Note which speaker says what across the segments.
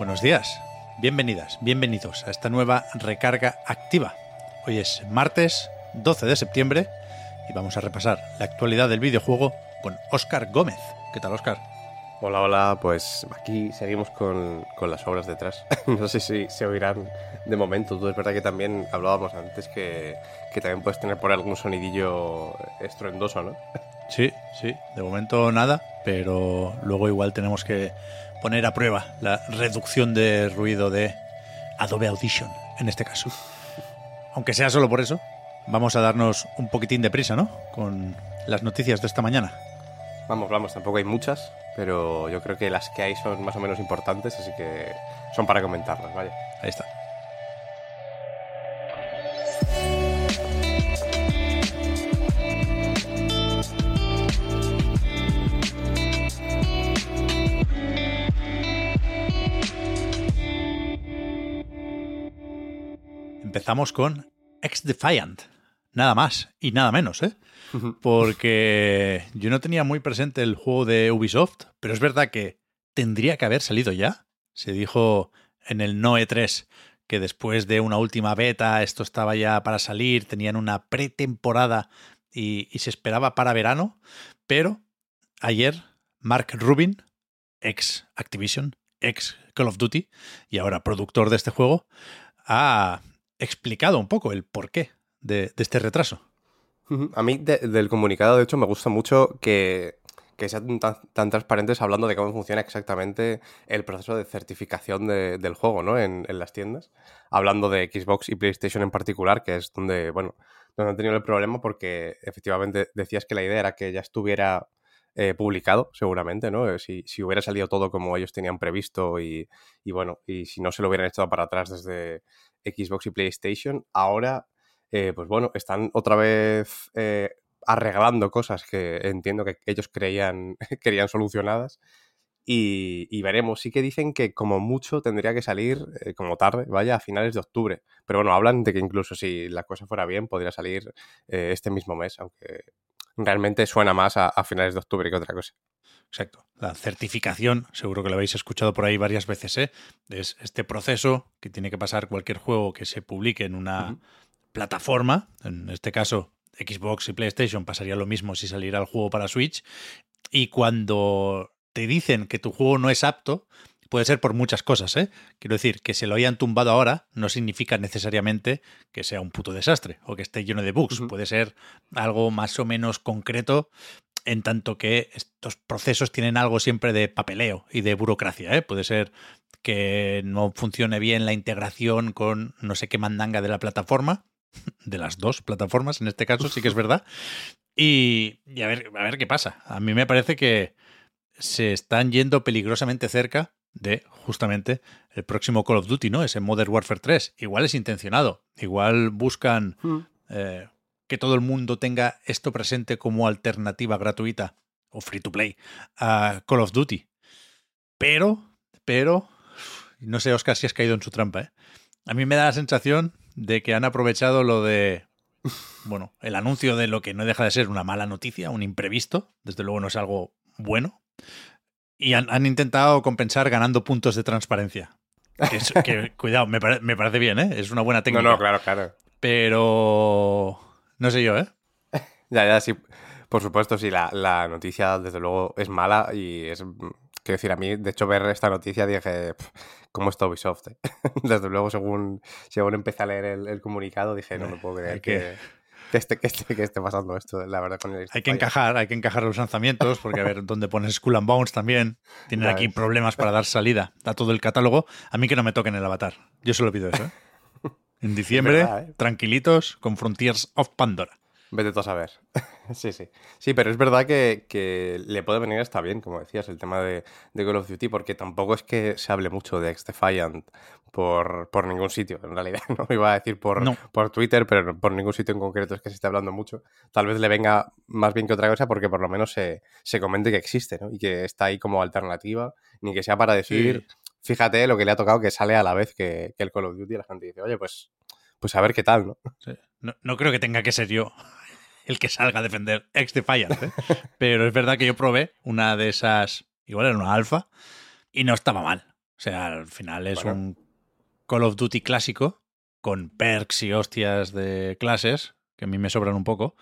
Speaker 1: Buenos días, bienvenidas, bienvenidos a esta nueva recarga activa. Hoy es martes 12 de septiembre y vamos a repasar la actualidad del videojuego con Óscar Gómez. ¿Qué tal, Óscar?
Speaker 2: Hola, hola, pues aquí seguimos con, con las obras detrás. no sé si se oirán de momento. Tú es verdad que también hablábamos antes que, que también puedes tener por algún sonidillo estruendoso, ¿no?
Speaker 1: Sí, sí, de momento nada, pero luego igual tenemos que poner a prueba la reducción de ruido de Adobe Audition, en este caso. Aunque sea solo por eso, vamos a darnos un poquitín de prisa, ¿no? Con las noticias de esta mañana.
Speaker 2: Vamos, vamos, tampoco hay muchas, pero yo creo que las que hay son más o menos importantes, así que son para comentarlas, vaya.
Speaker 1: Ahí está. Empezamos con Ex Defiant. Nada más y nada menos, ¿eh? Porque yo no tenía muy presente el juego de Ubisoft, pero es verdad que tendría que haber salido ya. Se dijo en el Noe 3 que después de una última beta esto estaba ya para salir, tenían una pretemporada y, y se esperaba para verano, pero ayer Mark Rubin, ex Activision, ex Call of Duty y ahora productor de este juego, ha explicado un poco el porqué de, este retraso.
Speaker 2: A mí de, del comunicado, de hecho, me gusta mucho que, que sean tan, tan, transparentes hablando de cómo funciona exactamente el proceso de certificación de, del juego, ¿no? En, las tiendas. Hablando de Xbox y PlayStation en particular, que es donde, bueno, donde han tenido el problema porque efectivamente decías que la idea era que ya estuviera eh, publicado, seguramente, ¿no? Si, si, hubiera salido todo como ellos tenían previsto y, y, bueno, y si no se lo hubieran echado para atrás desde Xbox y PlayStation, ahora eh, pues bueno, están otra vez eh, arreglando cosas que entiendo que ellos creían, querían solucionadas. Y, y, veremos, sí que dicen que como mucho tendría que salir, eh, como tarde, vaya, a finales de octubre. Pero bueno, hablan de que incluso si la cosa fuera bien, podría salir este mismo mes, aunque realmente suena más a, a, finales de octubre que otra cosa.
Speaker 1: Exacto. La certificación, seguro que lo habéis escuchado por ahí varias veces, ¿eh? es este proceso que tiene que pasar cualquier juego que se publique en una... Uh -huh plataforma, en este caso Xbox y PlayStation pasaría lo mismo si saliera el juego para Switch, y cuando te dicen que tu juego no es apto, puede ser por muchas cosas, ¿eh? Quiero decir, que se lo hayan tumbado ahora no significa necesariamente que sea un puto desastre o que esté lleno de bugs. Uh -huh. Puede ser algo más o menos concreto en tanto que estos procesos tienen algo siempre de papeleo y de burocracia. ¿eh? Puede ser que no funcione bien la integración con no sé qué mandanga de la plataforma, de las dos plataformas, en este caso, sí que es verdad. Y, y, a, ver, a ver qué pasa. A mí me parece que se están yendo peligrosamente cerca de justamente el próximo Call of Duty, ¿no? Ese Modern Warfare 3. Igual es intencionado. Igual buscan mm. eh, que todo el mundo tenga esto presente como alternativa gratuita o free to play a Call of Duty. Pero, pero, no sé, Oscar, si has caído en su trampa, ¿eh? A mí me da la sensación de que han aprovechado lo de, bueno, el anuncio de lo que no deja de ser una mala noticia, un imprevisto, desde luego no es algo bueno, y han, han intentado compensar ganando puntos de transparencia. Que, es, que cuidado, me, pare, me, parece bien, ¿eh? Es una buena técnica.
Speaker 2: No, no, claro, claro.
Speaker 1: Pero no sé yo, ¿eh?
Speaker 2: ya, ya, sí. Por supuesto, sí, la, la noticia desde luego es mala y es Quiero decir, a mí, de hecho, ver esta noticia dije, ¿cómo está Ubisoft? Eh? Desde luego, según, según empecé a leer el, el comunicado, dije, no me puedo creer que, que, que, esté, que, esté, que esté pasando esto, la verdad. Con el
Speaker 1: hay que encajar, hay que encajar los lanzamientos, porque a ver, donde pones Skull and Bones también, tienen aquí problemas para dar salida a todo el catálogo. A mí que no me toquen el avatar. Yo solo pido eso, ¿eh? En diciembre, verdad, ¿eh? tranquilitos, con Frontiers of Pandora.
Speaker 2: Vete tú a saber. sí, sí. Sí, pero es verdad que, le puede venir hasta bien, como decías, el tema de, Call of Duty, porque tampoco es que se hable mucho de X-Defiant por, por ningún sitio, en realidad. No iba a decir por, por Twitter, pero por ningún sitio en concreto es que se esté hablando mucho. Tal vez le venga más bien que otra cosa porque por lo menos se, comente que existe, ¿no? Y que está ahí como alternativa, ni que sea para decir, fíjate lo que le ha tocado que sale a la vez que, que el Call of Duty la gente dice, oye, pues pues a ver qué tal, ¿no?
Speaker 1: No, no, creo que tenga que ser yo el que salga a defender Ex Defiant, ¿eh? pero es verdad que yo probé una de esas, igual era una alfa, y no estaba mal. O sea, al final es un Call of Duty clásico con perks y hostias de clases, que a mí me sobran un poco,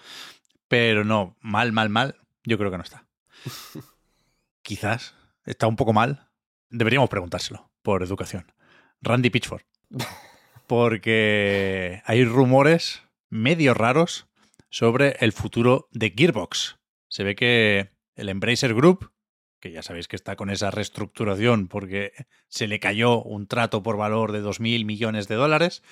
Speaker 1: pero no, mal, mal, mal, yo creo que no está. Quizás está un poco mal. Deberíamos preguntárselo por educación. Randy Pitchford. Porque hay rumores medio raros sobre el futuro de Gearbox. Se ve que el Embracer Group, que ya sabéis que está con esa reestructuración porque se le cayó un trato por valor de 2.000 millones de dólares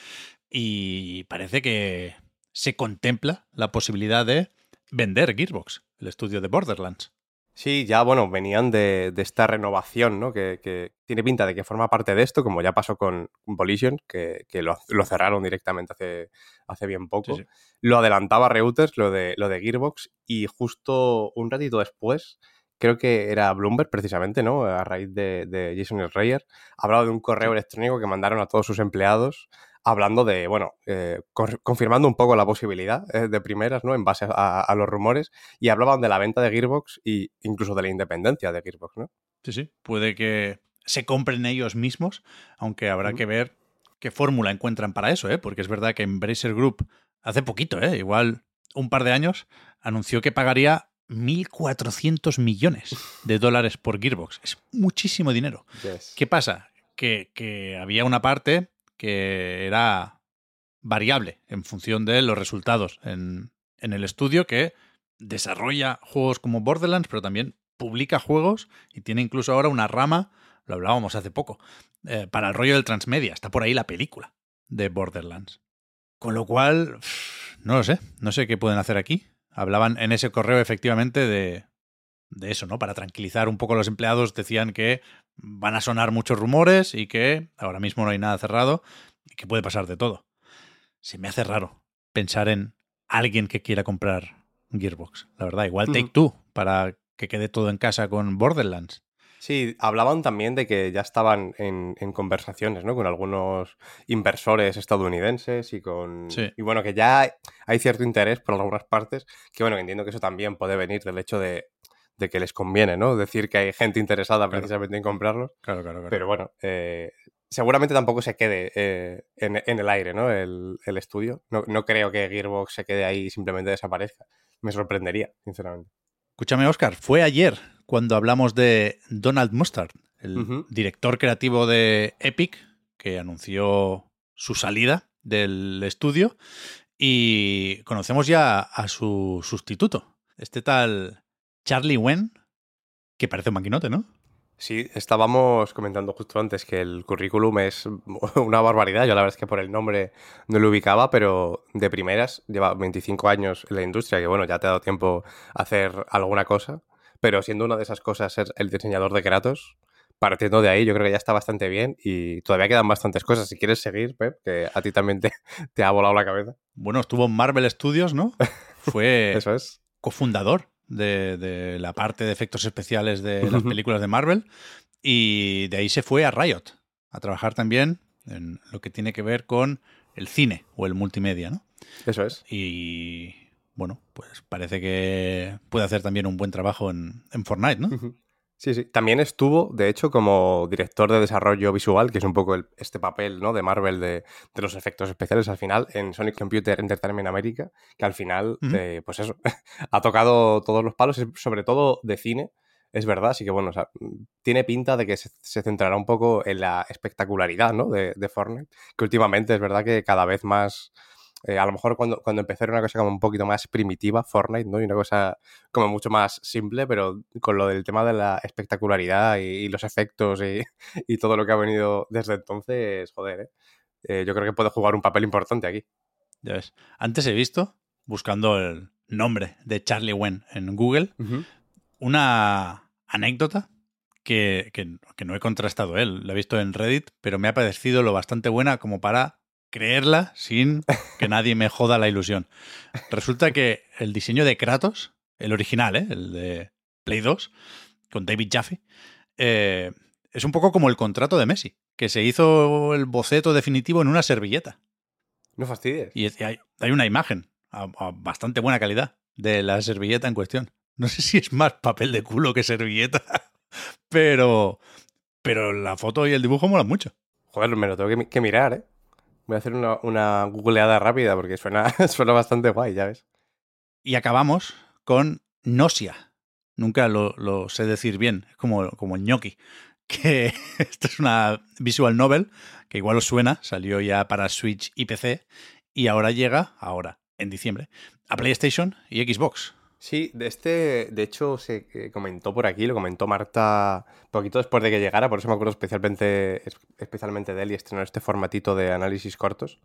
Speaker 1: y parece que se contempla la posibilidad de vender Gearbox, el estudio de Borderlands.
Speaker 2: Sí, ya bueno, venían de, esta renovación, ¿no? Que, tiene pinta de que forma parte de esto, como ya pasó con Volition, que, lo, cerraron directamente hace, hace bien poco. Lo adelantaba Reuters, lo de, lo de Gearbox, y justo un ratito después, creo que era Bloomberg precisamente, ¿no? A raíz de, de Jason Schreier, hablaba de un correo electrónico que mandaron a todos sus empleados hablando de, bueno, eh, confirmando un poco la posibilidad eh, de primeras, ¿no? En base a, los rumores, y hablaban de la venta de Gearbox e incluso de la independencia de Gearbox, ¿no?
Speaker 1: Sí, sí, puede que se compren ellos mismos, aunque habrá que ver qué fórmula encuentran para eso, ¿eh? Porque es verdad que Embracer Group hace poquito, ¿eh? Igual un par de años, anunció que pagaría 1.400 millones de dólares por Gearbox. Es muchísimo dinero. ¿Qué pasa? Que, que había una parte que era variable en función de los resultados en, el estudio que desarrolla juegos como Borderlands, pero también publica juegos y tiene incluso ahora una rama, lo hablábamos hace poco, eh, para el rollo del transmedia. Está por ahí la película de Borderlands. Con lo cual, no lo sé, no sé qué pueden hacer aquí. Hablaban en ese correo efectivamente de, de eso, ¿no? Para tranquilizar un poco a los empleados, decían que van a sonar muchos rumores y que ahora mismo no hay nada cerrado y que puede pasar de todo. Se me hace raro pensar en alguien que quiera comprar Gearbox, la verdad. Igual Take Two, para que quede todo en casa con Borderlands.
Speaker 2: Sí, hablaban también de que ya estaban en, conversaciones, ¿no? Con algunos inversores estadounidenses y con... Y bueno, que ya hay cierto interés por algunas partes, que bueno, entiendo que eso también puede venir del hecho de de que les conviene, ¿no? Decir que hay gente interesada precisamente en comprarlos.
Speaker 1: Claro, claro, claro.
Speaker 2: Pero bueno, eh, seguramente tampoco se quede eh, en, el aire, ¿no? El, estudio. No, creo que Gearbox se quede ahí y simplemente desaparezca. Me sorprendería, sinceramente.
Speaker 1: Escúchame, Oscar, fue ayer cuando hablamos de Donald Mustard, el director creativo de Epic, que anunció su salida del estudio y conocemos ya a su sustituto, este tal Charlie Wen, que parece un maquinote, ¿no?
Speaker 2: Sí, estábamos comentando justo antes que el currículum es una barbaridad. Yo la verdad es que por el nombre no lo ubicaba, pero de primeras lleva 25 años en la industria, que bueno, ya te ha dado tiempo a hacer alguna cosa, pero siendo una de esas cosas ser el diseñador de Kratos, partiendo de ahí yo creo que ya está bastante bien y todavía quedan bastantes cosas. Si quieres seguir, Pep, que a ti también te, te ha volado la cabeza.
Speaker 1: Bueno, estuvo en Marvel Studios, ¿no? Fue
Speaker 2: Eso es.
Speaker 1: cofundador de, la parte de efectos especiales de las películas de Marvel. Y de ahí se fue a Riot, a trabajar también en lo que tiene que ver con el cine o el multimedia, ¿no?
Speaker 2: Eso es.
Speaker 1: Y bueno, pues parece que puede hacer también un buen trabajo en, en Fortnite, ¿no?
Speaker 2: Sí, sí. También estuvo, de hecho, como director de desarrollo visual, que es un poco este papel ¿no? de Marvel de, los efectos especiales al final, en Sonic Computer Entertainment America, que al final, eh, pues eso, ha tocado todos los palos, sobre todo de cine, es verdad, así que bueno, tiene pinta de que se, centrará un poco en la espectacularidad ¿no? de, de Fortnite, que últimamente es verdad que cada vez más eh, a lo mejor cuando, cuando empecé era una cosa como un poquito más primitiva, Fortnite, ¿no? Y una cosa como mucho más simple, pero con lo del tema de la espectacularidad y, los efectos y, todo lo que ha venido desde entonces, joder, ¿eh? ¿eh? yo creo que puede jugar un papel importante aquí.
Speaker 1: Ya ves. Antes he visto buscando el nombre de Charlie Wen en Google, una anécdota que, que, no he contrastado él, la he visto en Reddit, pero me ha parecido lo bastante buena como para creerla sin que nadie me joda la ilusión. Resulta que el diseño de Kratos, el original, ¿eh? el de Play 2, con David Jaffe, eh, es un poco como el contrato de Messi, que se hizo el boceto definitivo en una servilleta.
Speaker 2: No fastidies.
Speaker 1: Y hay, una imagen a, bastante buena calidad de la servilleta en cuestión. No sé si es más papel de culo que servilleta, pero, pero la foto y el dibujo molan mucho.
Speaker 2: Joder, me lo tengo que, mirar, ¿eh? Voy a hacer una, una googleada rápida porque suena, suena bastante guay, ya ves.
Speaker 1: Y acabamos con Nosia. Nunca lo, sé decir bien, es como, como ñoqui. Que esto es una visual novel que igual os suena, salió ya para Switch y PC y ahora llega, ahora, en diciembre, a PlayStation y Xbox.
Speaker 2: Sí, de este, de hecho, se eh, comentó por aquí, lo comentó Marta poquito después de que llegara, por eso me acuerdo especialmente, especialmente de él y estrenó este formatito de análisis cortos.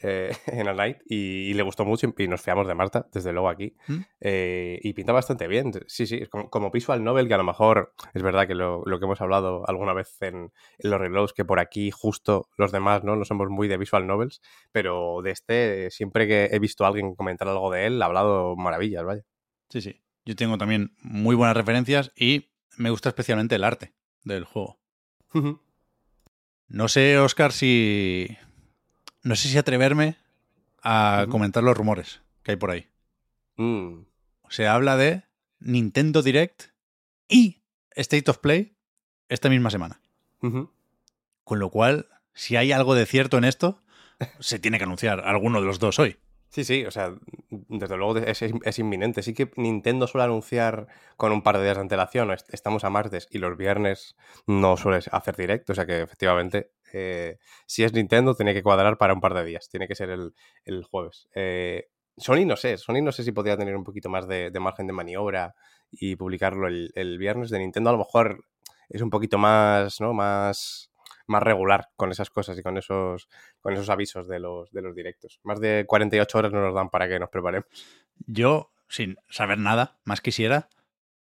Speaker 2: Eh, en el Night y, le gustó mucho y nos fiamos de Marta, desde luego aquí. ¿Mm? Eh, y pinta bastante bien. Sí, sí, como, como, visual novel que a lo mejor es verdad que lo, que hemos hablado alguna vez en, los reloads, que por aquí justo los demás no, no somos muy de visual novels, pero de este siempre que he visto a alguien comentar algo de él, ha hablado maravillas, vaya.
Speaker 1: Sí, sí. Yo tengo también muy buenas referencias y me gusta especialmente el arte del juego. no sé, Oscar, si no sé si atreverme a comentar los rumores que hay por ahí.
Speaker 2: Mm.
Speaker 1: Se habla de Nintendo Direct y State of Play esta misma semana. Con lo cual, si hay algo de cierto en esto, se tiene que anunciar alguno de los dos hoy.
Speaker 2: Sí, sí, o sea, desde luego es, es, inminente. Sí que Nintendo suele anunciar con un par de días de antelación. Estamos a martes y los viernes no suele hacer directo, o sea que efectivamente eh, si es Nintendo, tiene que cuadrar para un par de días. Tiene que ser el, jueves. Eh, Sony no sé, Sony no sé si podría tener un poquito más de, margen de maniobra y publicarlo el, viernes. De Nintendo a lo mejor es un poquito más, ¿no? Más, más regular con esas cosas y con esos, con esos avisos de los, de los directos. Más de 48 horas no nos dan para que nos preparemos.
Speaker 1: Yo, sin saber nada, más quisiera,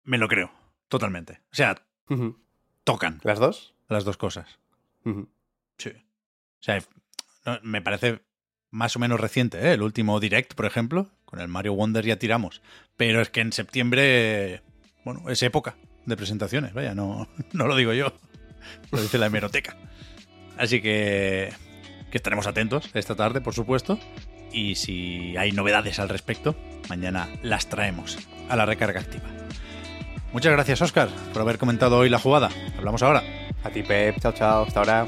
Speaker 1: me lo creo, totalmente. O sea, tocan.
Speaker 2: ¿Las dos?
Speaker 1: Las dos cosas. Sí. O sea, me parece más o menos reciente, ¿eh? El último direct, por ejemplo, con el Mario Wonder ya tiramos. Pero es que en septiembre, bueno, es época de presentaciones, vaya, no, no lo digo yo, lo dice la hemeroteca. Así que, que estaremos atentos esta tarde, por supuesto. Y si hay novedades al respecto, mañana las traemos a la recarga activa. Muchas gracias, Oscar, por haber comentado hoy la jugada. Hablamos ahora.
Speaker 2: A ti, Pep. Chao, chao. Hasta ahora.